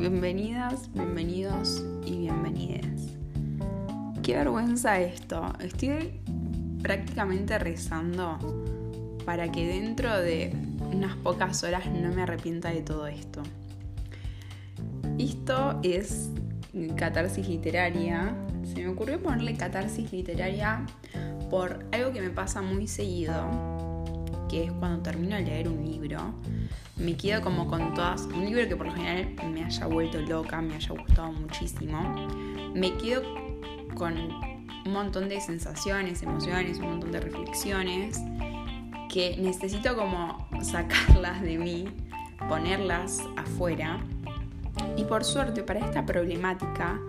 bienvenidas, bienvenidos y bienvenides. Qué vergüenza esto. Estoy prácticamente rezando para que dentro de unas pocas horas no me arrepienta de todo esto. Esto es catarsis literaria. Se me ocurrió ponerle catarsis literaria por algo que me pasa muy seguido, que es cuando termino de leer un libro me quedo como con todas, un libro que por lo general me haya vuelto loca, me haya gustado muchísimo, me quedo con un montón de sensaciones, emociones, un montón de reflexiones que necesito como sacarlas de mí, ponerlas afuera. Y por suerte para esta problemática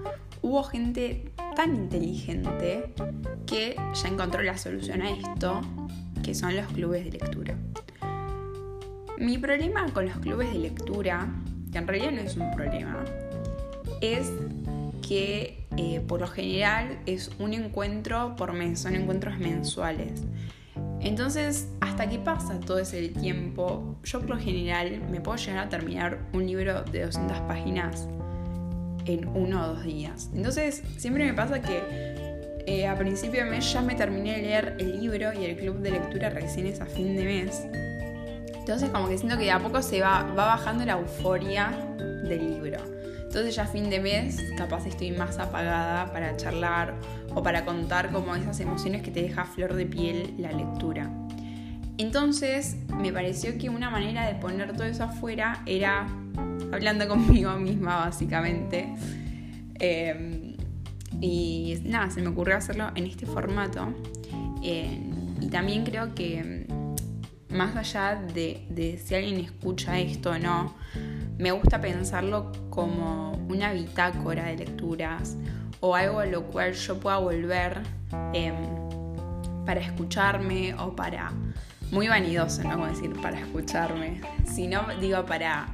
hubo gente tan inteligente que ya encontró la solución a esto, que son los clubes de lectura. Mi problema con los clubes de lectura, que en realidad no es un problema, es que eh, por lo general es un encuentro por mes, son encuentros mensuales. Entonces, hasta que pasa todo ese tiempo, yo por lo general me puedo llegar a terminar un libro de 200 páginas en uno o dos días. Entonces, siempre me pasa que eh, a principio de mes ya me terminé de leer el libro y el club de lectura recién es a fin de mes. Entonces como que siento que de a poco se va, bajando la euforia del libro. Entonces ya a fin de mes capaz estoy más apagada para charlar o para contar como esas emociones que te deja flor de piel la lectura. Entonces me pareció que una manera de poner todo eso afuera era hablando conmigo misma básicamente. Em, y nada, se me ocurrió hacerlo en este formato. Eh, y también creo que más allá de, si alguien escucha esto o no, me gusta pensarlo como una bitácora de lecturas o algo a lo cual yo pueda volver em, para escucharme o para, muy vanidoso, ¿no? Como decir, para escucharme, sino digo para,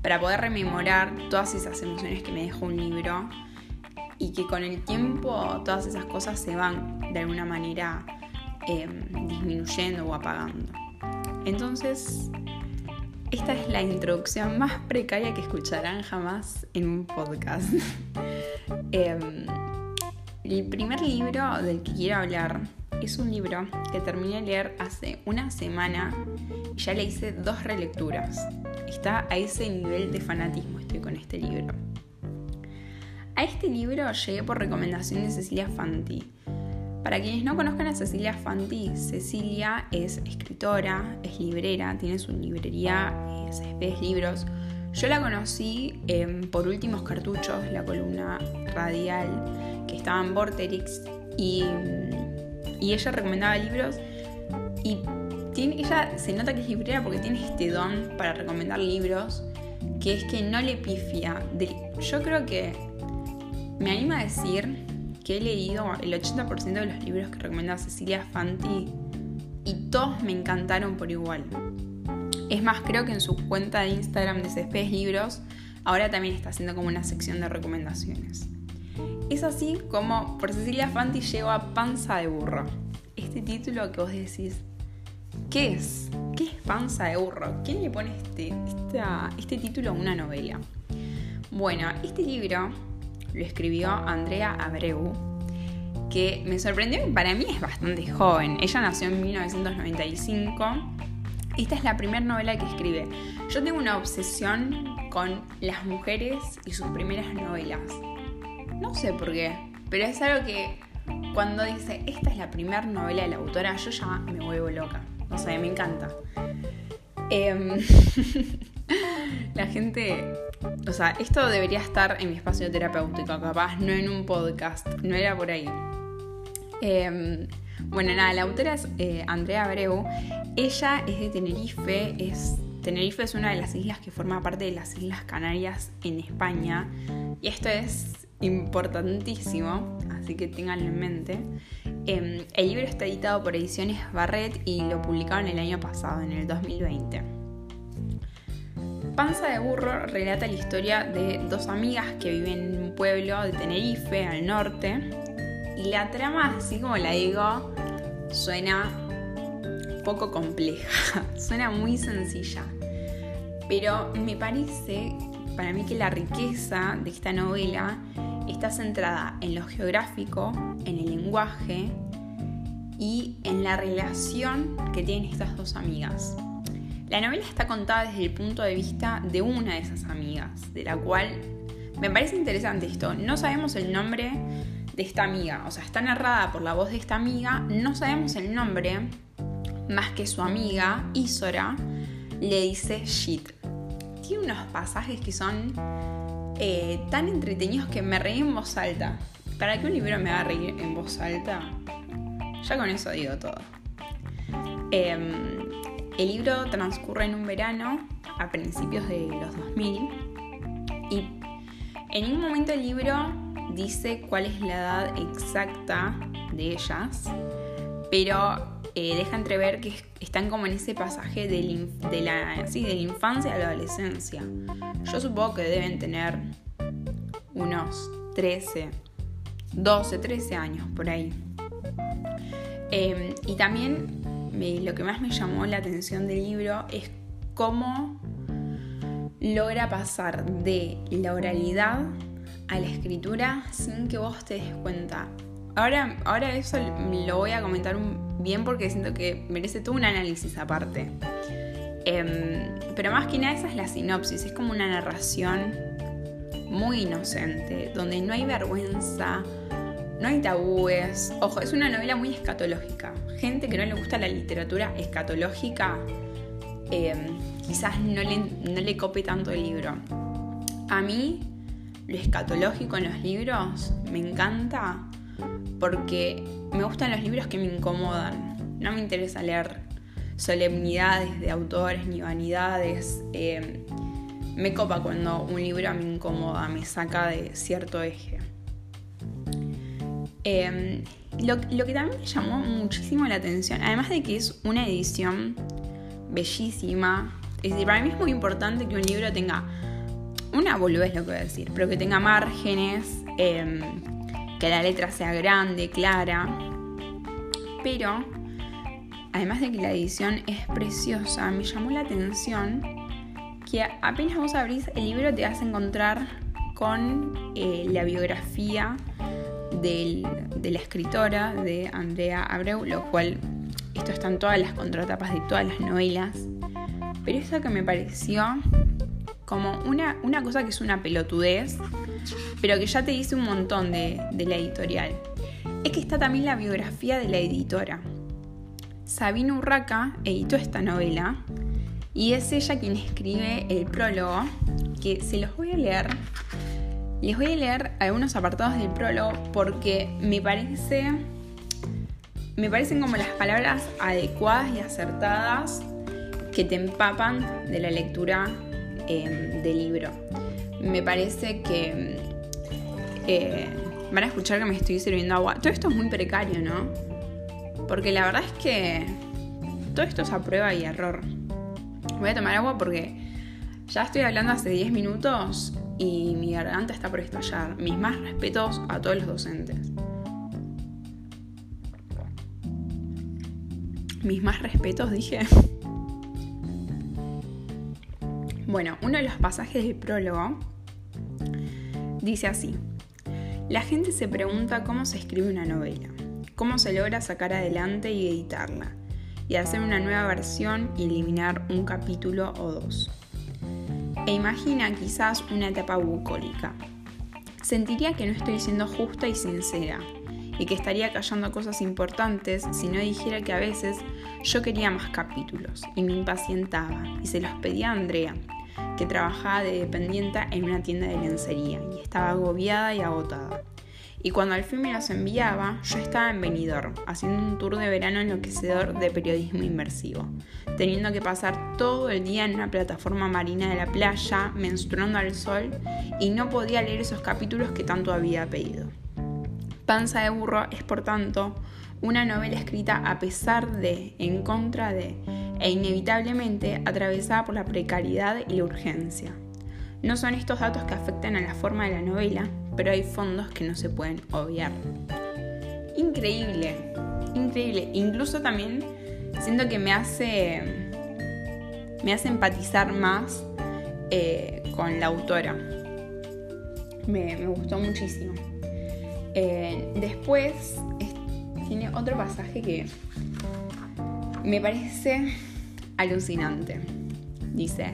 para poder rememorar todas esas emociones que me dejó un libro y que con el tiempo todas esas cosas se van de alguna manera em, disminuyendo o apagando. Entonces, esta es la introducción más precaria que escucharán jamás en un podcast. Em, el primer libro del que quiero hablar es un libro que terminé de leer hace una semana y ya le hice dos relecturas. Está a ese nivel de fanatismo estoy con este libro. A este libro llegué por recomendación de Cecilia Fanti, para quienes no conozcan a Cecilia Fanti, Cecilia es escritora, es librera, tiene su librería eh, Libros. Yo la conocí em, por Últimos Cartuchos, la columna radial que estaba en Vorterix, y, y ella recomendaba libros. Y ella se nota que es librera porque tiene este don para recomendar libros, que es que no le pifia. yo creo que me anima a decir que he leído el 80% de los libros que recomienda Cecilia Fanti y todos me encantaron por igual. Es más, creo que en su cuenta de Instagram de Céspedes Libros ahora también está haciendo como una sección de recomendaciones. Es así como por Cecilia Fanti llegó a Panza de Burro. Este título que vos decís, ¿qué es? ¿Qué es Panza de Burro? ¿Quién le pone este, este título a una novela? Bueno, este libro lo escribió Andrea Abreu, que me sorprendió y para mí es bastante joven. Ella nació en 1995. Esta es la primera novela que escribe. Yo tengo una obsesión con las mujeres y sus primeras novelas. No sé por qué, pero es algo que cuando dice esta es la primera novela de la autora, yo ya me vuelvo loca. O sea, me encanta. Em, la gente o sea, esto debería estar en mi espacio terapéutico, capaz, no en un podcast, no era por ahí. Em, bueno, nada, la autora es eh, Andrea Abreu. Ella es de Tenerife, es, Tenerife es una de las islas que forma parte de las Islas Canarias en España. Y esto es importantísimo, así que ténganlo en mente. Em, el libro está editado por Ediciones Barret y lo publicaron el año pasado, en el 2020. Panza de Burro relata la historia de dos amigas que viven en un pueblo de Tenerife, al norte. Y la trama, así como la digo, suena poco compleja, suena muy sencilla. Pero me parece para mí que la riqueza de esta novela está centrada en lo geográfico, en el lenguaje y en la relación que tienen estas dos amigas. La novela está contada desde el punto de vista de una de esas amigas, de la cual me parece interesante esto. No sabemos el nombre de esta amiga, o sea, está narrada por la voz de esta amiga, no sabemos el nombre más que su amiga, Isora, le dice shit. Tiene unos pasajes que son eh, tan entretenidos que me reí en voz alta. ¿Para qué un libro me va a reír en voz alta? Ya con eso digo todo. Em, el libro transcurre en un verano a principios de los 2000 y en ningún momento el libro dice cuál es la edad exacta de ellas, pero eh, deja entrever que están como en ese pasaje de, la, de la infancia a la adolescencia. Yo supongo que deben tener unos 13, 12, 13 años por ahí. Em, y también lo que más me llamó la atención del libro es cómo logra pasar de la oralidad a la escritura sin que vos te des cuenta. Ahora, ahora eso lo voy a comentar bien porque siento que merece todo un análisis aparte. Em, pero más que nada esa es la sinopsis, es como una narración muy inocente, donde no hay vergüenza, no hay tabúes. Ojo, es una novela muy escatológica. Gente que no le gusta la literatura escatológica, em, quizás no le, no le cope tanto el libro. A mí, lo escatológico en los libros me encanta porque me gustan los libros que me incomodan. No me interesa leer solemnidades de autores ni vanidades. Eh, me copa cuando un libro me incomoda, me saca de cierto eje. Eh, lo, que también me llamó muchísimo la atención, además de que es una edición bellísima, es decir, para mí es muy importante que un libro tenga una boludez lo que voy a decir, pero que tenga márgenes, eh, que la letra sea grande, clara. Pero, además de que la edición es preciosa, me llamó la atención que apenas vos abrís el libro te vas a encontrar con eh, la biografía de la escritora de Andrea Abreu, lo cual esto está en todas las contratapas de todas las novelas. Pero eso que me pareció como una, una cosa que es una pelotudez, pero que ya te dice un montón de, la editorial. Es que está también la biografía de la editora. Sabina Urraca editó esta novela y es ella quien escribe el prólogo, que se los voy a leer. Les voy a leer algunos apartados del prólogo porque me parece me parecen como las palabras adecuadas y acertadas que te empapan de la lectura eh, del libro. Me parece que eh, van a escuchar que me estoy sirviendo agua. Todo esto es muy precario, ¿no? Porque la verdad es que todo esto es a prueba y error. Voy a tomar agua porque ya estoy hablando hace 10 minutos y mi garganta está por estallar. Mis más respetos a todos los docentes. Mis más respetos, dije. Bueno, uno de los pasajes del prólogo dice así. La gente se pregunta cómo se escribe una novela, cómo se logra sacar adelante y editarla, y hacer una nueva versión y eliminar un capítulo o dos. E imagina quizás una etapa bucólica. Sentiría que no estoy siendo justa y sincera, y que estaría callando cosas importantes si no dijera que a veces yo quería más capítulos, y me impacientaba, y se los pedía a Andrea, que trabajaba de dependienta en una tienda de lencería y estaba agobiada y agotada. Y cuando al fin me los enviaba, yo estaba en Benidorm, haciendo un tour de verano enloquecedor de periodismo inmersivo, teniendo que pasar todo el día en una plataforma marina de la playa, menstruando al sol, y no podía leer esos capítulos que tanto había pedido. Panza de burro es, por tanto, una novela escrita a pesar de, en contra de, e inevitablemente atravesada por la precariedad y la urgencia. No son estos datos que afectan a la forma de la novela, pero hay fondos que no se pueden obviar. Increíble, increíble. Incluso también siento que me hace, me hace empatizar más eh, con la autora. Me, gustó muchísimo. Eh, después tiene otro pasaje que me parece alucinante. Dice,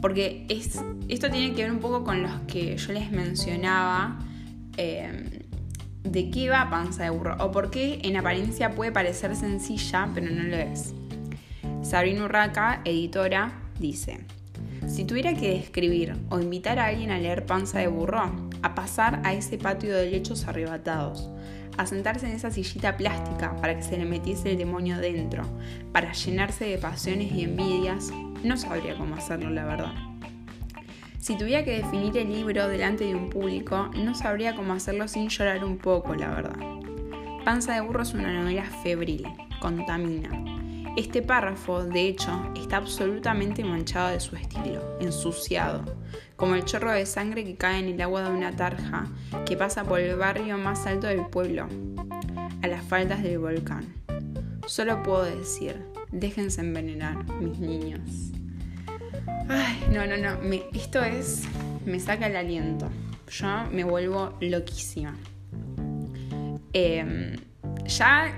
porque es, esto tiene que ver un poco con los que yo les mencionaba eh, de qué va panza de burro o por qué en apariencia puede parecer sencilla pero no lo es. Sabrina Urraca, editora, dice, si tuviera que describir o invitar a alguien a leer Panza de Burro, a pasar a ese patio de lechos arrebatados, a sentarse en esa sillita plástica para que se le metiese el demonio dentro, para llenarse de pasiones y envidias, no sabría cómo hacerlo, la verdad. Si tuviera que definir el libro delante de un público, no sabría cómo hacerlo sin llorar un poco, la verdad. Panza de Burro es una novela febril, contamina. Este párrafo, de hecho, está absolutamente manchado de su estilo, ensuciado, como el chorro de sangre que cae en el agua de una tarja que pasa por el barrio más alto del pueblo, a las faldas del volcán. Solo puedo decir, déjense envenenar, mis niños. Ay, no, no, no, esto es, me saca el aliento. Yo me vuelvo loquísima. Em, ya,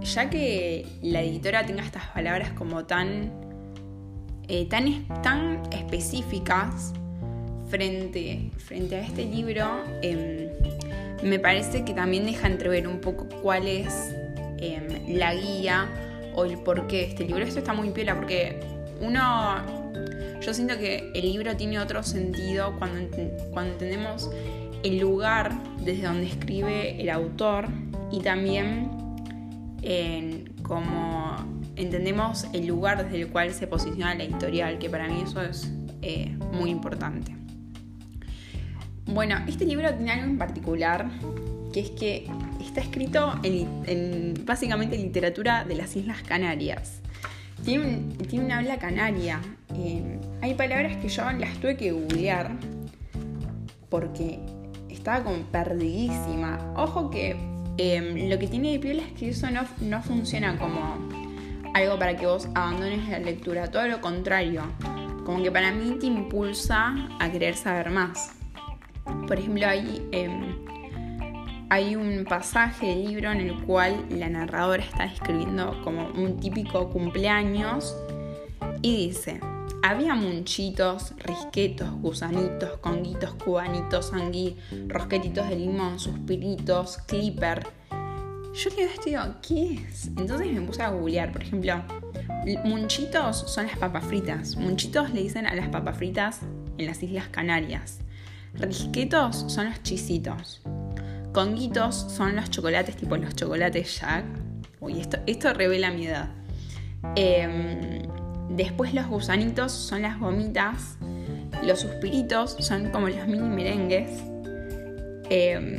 ya que la editora tenga estas palabras como tan, eh, tan, tan específicas, frente, frente a este libro, em, me parece que también deja entrever un poco cuál es em, la guía o el porqué de este libro. Esto está muy piola porque uno, yo siento que el libro tiene otro sentido cuando, cuando entendemos el lugar desde donde escribe el autor y también en como entendemos el lugar desde el cual se posiciona la editorial, que para mí eso es eh, muy importante. Bueno, este libro tiene algo en particular, que es que está escrito en, básicamente literatura de las Islas Canarias. Tiene, una habla canaria. Eh, hay palabras que yo las tuve que googlear porque estaba como perdidísima. Ojo que em, lo que tiene de piel es que eso no, no funciona como algo para que vos abandones la lectura, todo lo contrario, como que para mí te impulsa a querer saber más. Por ejemplo, hay, em, hay un pasaje del libro en el cual la narradora está escribiendo como un típico cumpleaños y dice, había munchitos, risquetos, gusanitos, conguitos, cubanitos, anguí, rosquetitos de limón, suspiritos, clipper. Yo quedé esto digo, ¿qué es? Entonces me puse a googlear, por ejemplo, munchitos son las papas fritas. Munchitos le dicen a las papas fritas en las Islas Canarias. Risquetos son los chisitos. Conguitos son los chocolates tipo los chocolates Jack. Uy, esto, esto revela mi edad. Em, después los gusanitos son las gomitas. Los suspiritos son como los mini merengues. Em,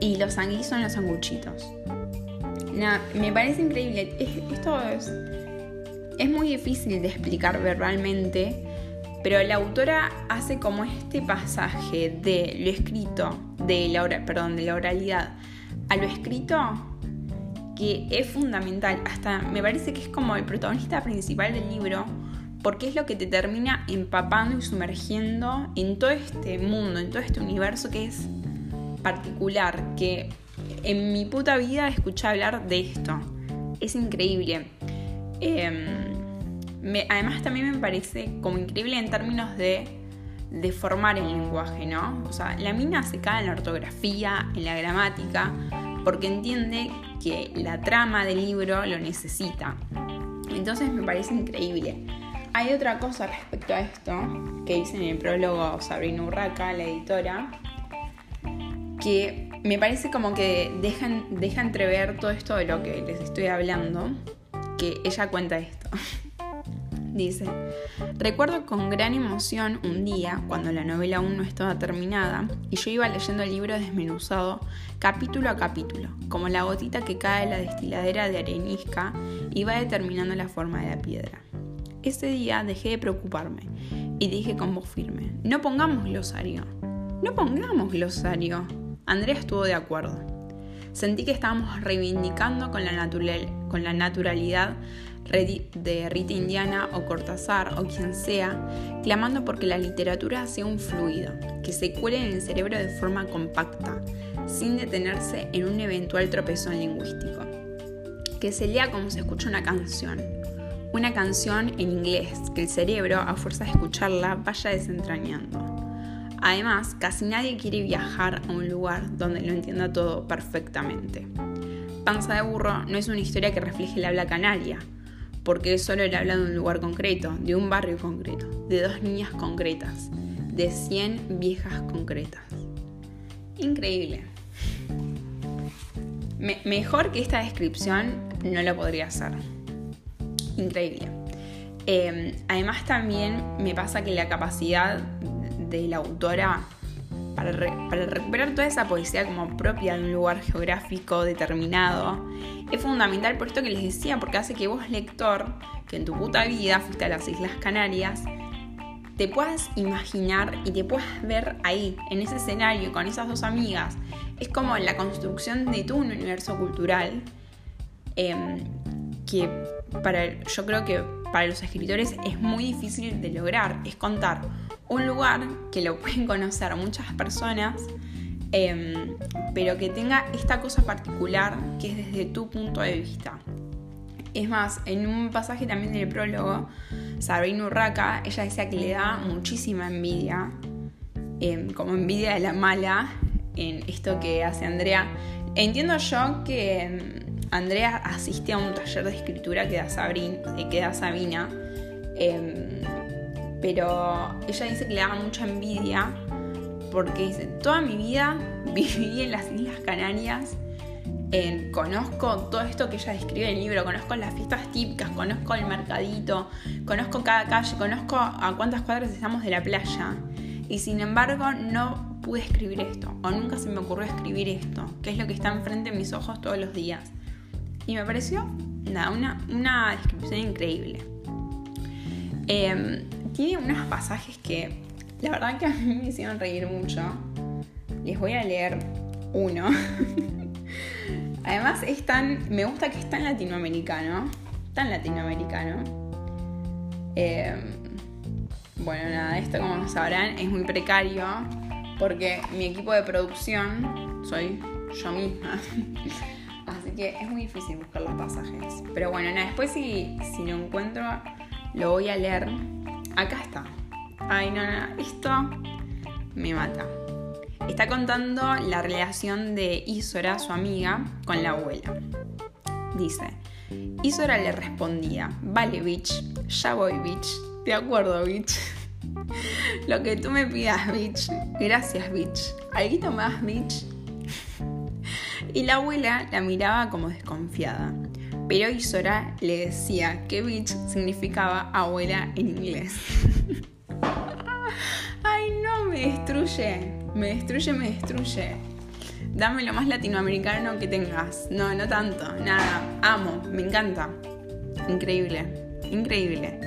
y los sanguís son los sanguchitos. me parece increíble. esto es, es muy difícil de explicar verbalmente pero la autora hace como este pasaje de lo escrito, de la, perdón, de la oralidad a lo escrito, que es fundamental. Hasta me parece que es como el protagonista principal del libro, porque es lo que te termina empapando y sumergiendo en todo este mundo, en todo este universo que es particular, que en mi puta vida escuché hablar de esto. Es increíble. Em, además también me parece como increíble en términos de, de formar el lenguaje, ¿no? O sea, la mina se cae en la ortografía, en la gramática, porque entiende que la trama del libro lo necesita. Entonces me parece increíble. Hay otra cosa respecto a esto que dice en el prólogo Sabrina Urraca, la editora, que me parece como que deja entrever todo esto de lo que les estoy hablando, que ella cuenta esto. Dice, recuerdo con gran emoción un día, cuando la novela aún no estaba terminada, y yo iba leyendo el libro desmenuzado capítulo a capítulo, como la gotita que cae de la destiladera de arenisca va determinando la forma de la piedra. Ese día dejé de preocuparme y dije con voz firme, no pongamos glosario, no pongamos glosario. Andrea estuvo de acuerdo. Sentí que estábamos reivindicando con la, con la naturalidad de Rita Indiana o Cortázar o quien sea, clamando porque la literatura sea un fluido, que se cuele en el cerebro de forma compacta, sin detenerse en un eventual tropezón lingüístico. Que se lea como se escucha una canción, una canción en inglés, que el cerebro, a fuerza de escucharla, vaya desentrañando. Además, casi nadie quiere viajar a un lugar donde lo entienda todo perfectamente. Panza de burro no es una historia que refleje el habla canaria, porque solo el habla de un lugar concreto, de un barrio concreto, de dos niñas concretas, de 100 viejas concretas. Increíble. mejor que esta descripción no lo podría hacer. Increíble. Em, además también me pasa que la capacidad de la autora para, recuperar toda esa poesía como propia de un lugar geográfico determinado es fundamental por esto que les decía, porque hace que vos, lector, que en tu puta vida fuiste a las Islas Canarias, te puedas imaginar y te puedas ver ahí, en ese escenario, con esas dos amigas. Es como la construcción de tu universo cultural em, que para, yo creo que para los escritores es muy difícil de lograr. Es contar un lugar que lo pueden conocer muchas personas, em, pero que tenga esta cosa particular que es desde tu punto de vista. Es más, en un pasaje también del prólogo, Sabrina Urraca, ella decía que le da muchísima envidia, em, como envidia de la mala, en esto que hace Andrea. Entiendo yo que em, Andrea asiste a un taller de escritura que da, eh, que da Sabina, pero ella dice que le da mucha envidia porque dice, toda mi vida viví en las Islas Canarias, conozco todo esto que ella describe en el libro, conozco las fiestas típicas, conozco el mercadito, conozco cada calle, conozco a cuántas cuadras estamos de la playa. Y sin embargo no pude escribir esto, o nunca se me ocurrió escribir esto, que es lo que está enfrente de mis ojos todos los días. Y me pareció una, una descripción increíble. Em, tiene unos pasajes que la verdad que a mí me hicieron reír mucho. Les voy a leer uno. Además es tan, me gusta que es tan latinoamericano, tan latinoamericano. Em, bueno, nada, esto como sabrán es muy precario porque mi equipo de producción soy yo misma. que es muy difícil buscar los pasajes. Pero bueno, nada, después si, si lo encuentro, lo voy a leer. Acá está. Ay, no, no, esto me mata. Está contando la relación de Isora, su amiga, con la abuela. Dice, Isora le respondía, vale, bitch, ya voy, bitch. De acuerdo, bitch. Lo que tú me pidas, bitch. Gracias, bitch. ¿Alguito más, bitch? y la abuela la miraba como desconfiada. Pero Isora le decía que bitch significaba abuela en inglés. Ay, no, me destruye. Me destruye, me destruye. Dame lo más latinoamericano que tengas. No, no tanto. Nada. Amo. Me encanta. Increíble. Increíble.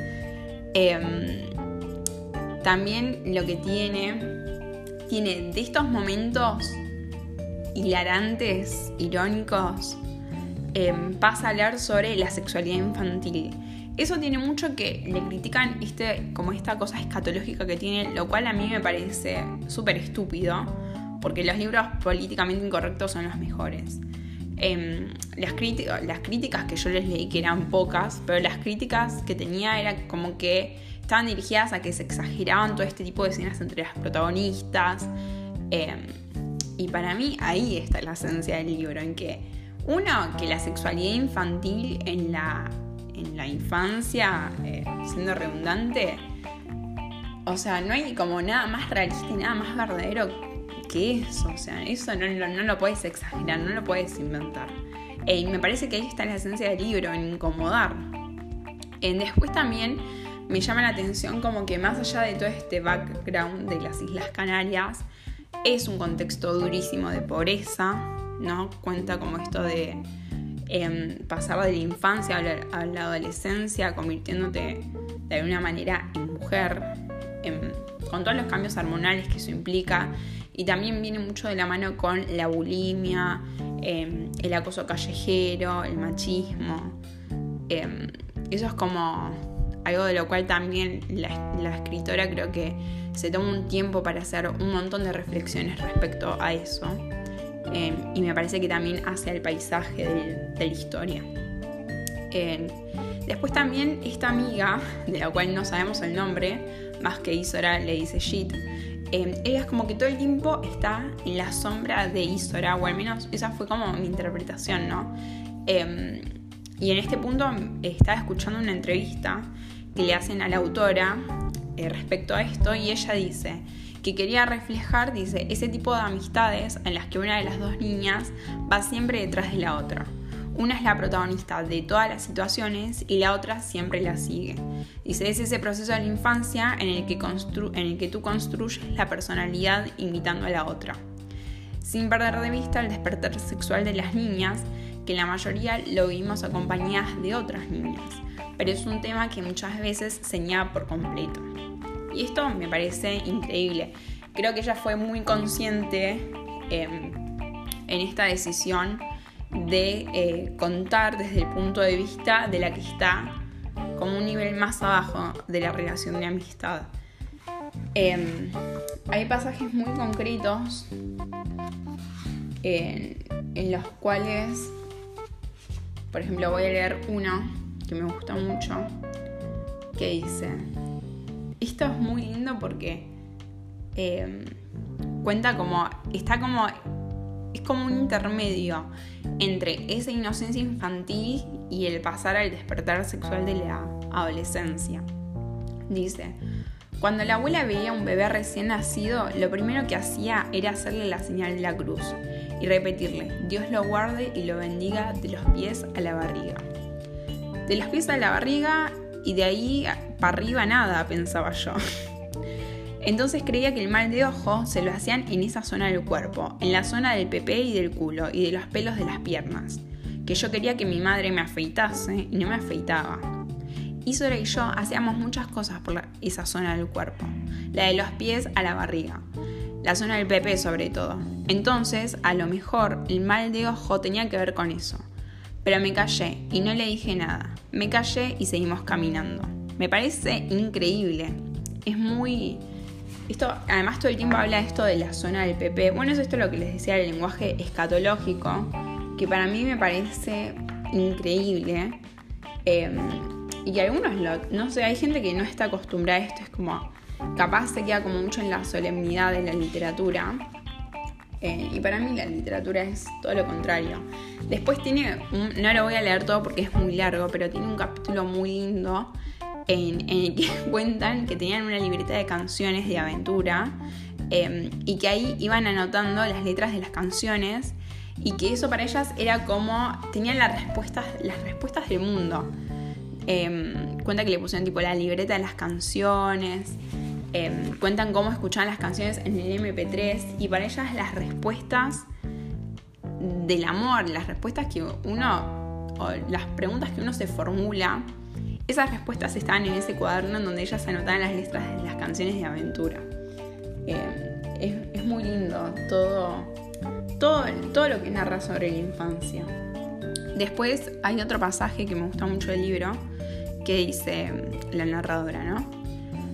Em, también lo que tiene. Tiene de estos momentos hilarantes, irónicos, em, pasa a hablar sobre la sexualidad infantil. Eso tiene mucho que le critican como esta cosa escatológica que tiene, lo cual a mí me parece súper estúpido, porque los libros políticamente incorrectos son los mejores. Em, las, las críticas que yo les leí, que eran pocas, pero las críticas que tenía era como que estaban dirigidas a que se exageraban todo este tipo de escenas entre las protagonistas. Em, y para mí ahí está la esencia del libro, en que uno, que la sexualidad infantil en la, en la infancia, eh, siendo redundante, o sea, no hay como nada más realista y nada más verdadero que eso. O sea, eso no, no, lo puedes exagerar, no lo puedes inventar. Y me parece que ahí está la esencia del libro, en incomodar. Eh, después también me llama la atención como que más allá de todo este background de las Islas Canarias, es un contexto durísimo de pobreza, ¿no? Cuenta como esto de em, pasar de la infancia a la, adolescencia, convirtiéndote de alguna manera en mujer, em, con todos los cambios hormonales que eso implica. Y también viene mucho de la mano con la bulimia, em, el acoso callejero, el machismo. eso es como algo de lo cual también la, escritora creo que se toma un tiempo para hacer un montón de reflexiones respecto a eso. Eh, y me parece que también hace al paisaje de, la historia. Eh, después también esta amiga, de la cual no sabemos el nombre, más que Isora le dice Shit, eh, ella es como que todo el tiempo está en la sombra de Isora, o al menos esa fue como mi interpretación, ¿no? y en este punto estaba escuchando una entrevista que le hacen a la autora respecto a esto y ella dice, que quería reflejar, dice, ese tipo de amistades en las que una de las dos niñas va siempre detrás de la otra. Una es la protagonista de todas las situaciones y la otra siempre la sigue. Dice, es ese proceso de la infancia en el que, en el que tú construyes la personalidad imitando a la otra. Sin perder de vista el despertar sexual de las niñas, que la mayoría lo vimos acompañadas de otras niñas, pero es un tema que muchas veces se por completo. Y esto me parece increíble. Creo que ella fue muy consciente em, en esta decisión de eh, contar desde el punto de vista de la que está como un nivel más abajo de la relación de amistad. Em, hay pasajes muy concretos en, en los cuales, por ejemplo, voy a leer uno que me gusta mucho, que dice, esto es muy lindo porque em, cuenta como, está como, es como un intermedio entre esa inocencia infantil y el pasar al despertar sexual de la adolescencia. Dice, cuando la abuela veía a un bebé recién nacido, lo primero que hacía era hacerle la señal de la cruz y repetirle, Dios lo guarde y lo bendiga de los pies a la barriga. De los pies a la barriga y de ahí para arriba nada, pensaba yo. Entonces creía que el mal de ojo se lo hacían en esa zona del cuerpo, en la zona del pepe y del culo y de los pelos de las piernas, que yo quería que mi madre me afeitase y no me afeitaba. Isora y yo hacíamos muchas cosas por esa zona del cuerpo, la de los pies a la barriga, la zona del pepe sobre todo. Entonces, a lo mejor el mal de ojo tenía que ver con eso. Pero me callé y no le dije nada. Me callé y seguimos caminando. Me parece increíble. Es muy... Esto, además todo el tiempo habla esto de la zona del PP. Bueno, es esto lo que les decía el lenguaje escatológico, que para mí me parece increíble. Em, y algunos, no sé, hay gente que no está acostumbrada a esto, es como, capaz se queda como mucho en la solemnidad de la literatura. Eh, y para mí la literatura es todo lo contrario. Después tiene, no lo voy a leer todo porque es muy largo, pero tiene un capítulo muy lindo en, el que cuentan que tenían una libreta de canciones de aventura em, y que ahí iban anotando las letras de las canciones y que eso para ellas era como, tenían las respuestas, las respuestas del mundo. Em, cuenta que le pusieron tipo la libreta de las canciones, em, cuentan cómo escuchaban las canciones en el MP3 y para ellas las respuestas del amor, las respuestas que uno, las preguntas que uno se formula, esas respuestas estaban en ese cuaderno en donde ellas anotaban las letras de las canciones de aventura. Eh, es, muy lindo todo, todo, todo lo que narra sobre la infancia. Después hay otro pasaje que me gusta mucho del libro, que dice la narradora, ¿no?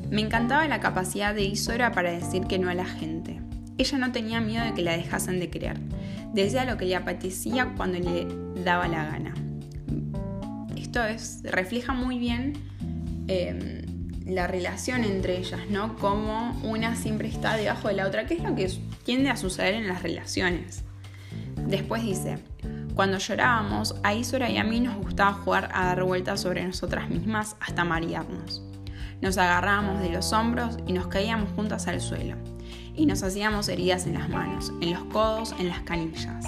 Me encantaba la capacidad de Isora para decir que no a la gente. Ella no tenía miedo de que la dejasen de creer. Decía lo que le apetecía cuando le daba la gana. Esto es, refleja muy bien em, la relación entre ellas, ¿no? Como una siempre está debajo de la otra, que es lo que tiende a suceder en las relaciones. Después dice, cuando llorábamos, a Isora y a mí nos gustaba jugar a dar vueltas sobre nosotras mismas hasta marearnos. Nos agarrábamos de los hombros y nos caíamos juntas al suelo y nos hacíamos heridas en las manos, en los codos, en las canillas.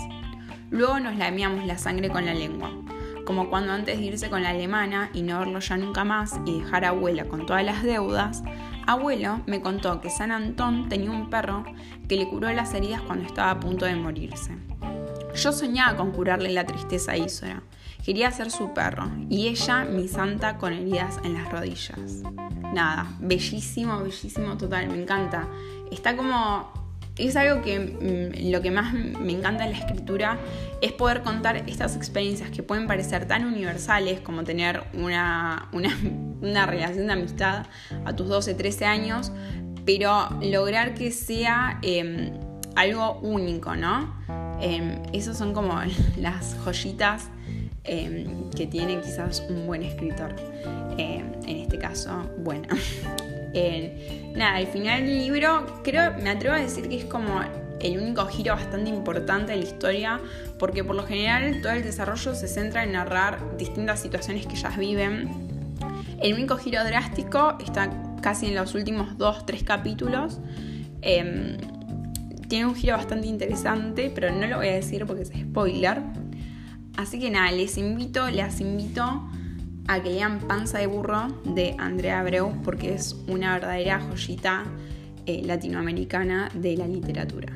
Luego nos lamíamos la sangre con la lengua, como cuando antes de irse con la alemana y no verlo ya nunca más y dejar a abuela con todas las deudas, abuelo me contó que San Antón tenía un perro que le curó las heridas cuando estaba a punto de morirse. Yo soñaba con curarle la tristeza a Isora. Quería ser su perro y ella mi santa con heridas en las rodillas. Nada, bellísimo, bellísimo total, me encanta está como es algo que mm, lo que más me encanta en la escritura es poder contar estas experiencias que pueden parecer tan universales como tener una, una, relación de amistad a tus 12, 13 años, pero lograr que sea em, algo único, ¿no? Eh, esos son como las joyitas em, que tiene quizás un buen escritor. en este caso, bueno. nada, al final del libro creo, me atrevo a decir que es como el único giro bastante importante de la historia, porque por lo general todo el desarrollo se centra en narrar distintas situaciones que ellas viven. El único giro drástico está casi en los últimos dos, tres capítulos. Em, tiene un giro bastante interesante, pero no lo voy a decir porque es spoiler. Así que nada, les invito, les invito a Panza de Burro de Andrea Abreu porque es una verdadera joyita eh, latinoamericana de la literatura.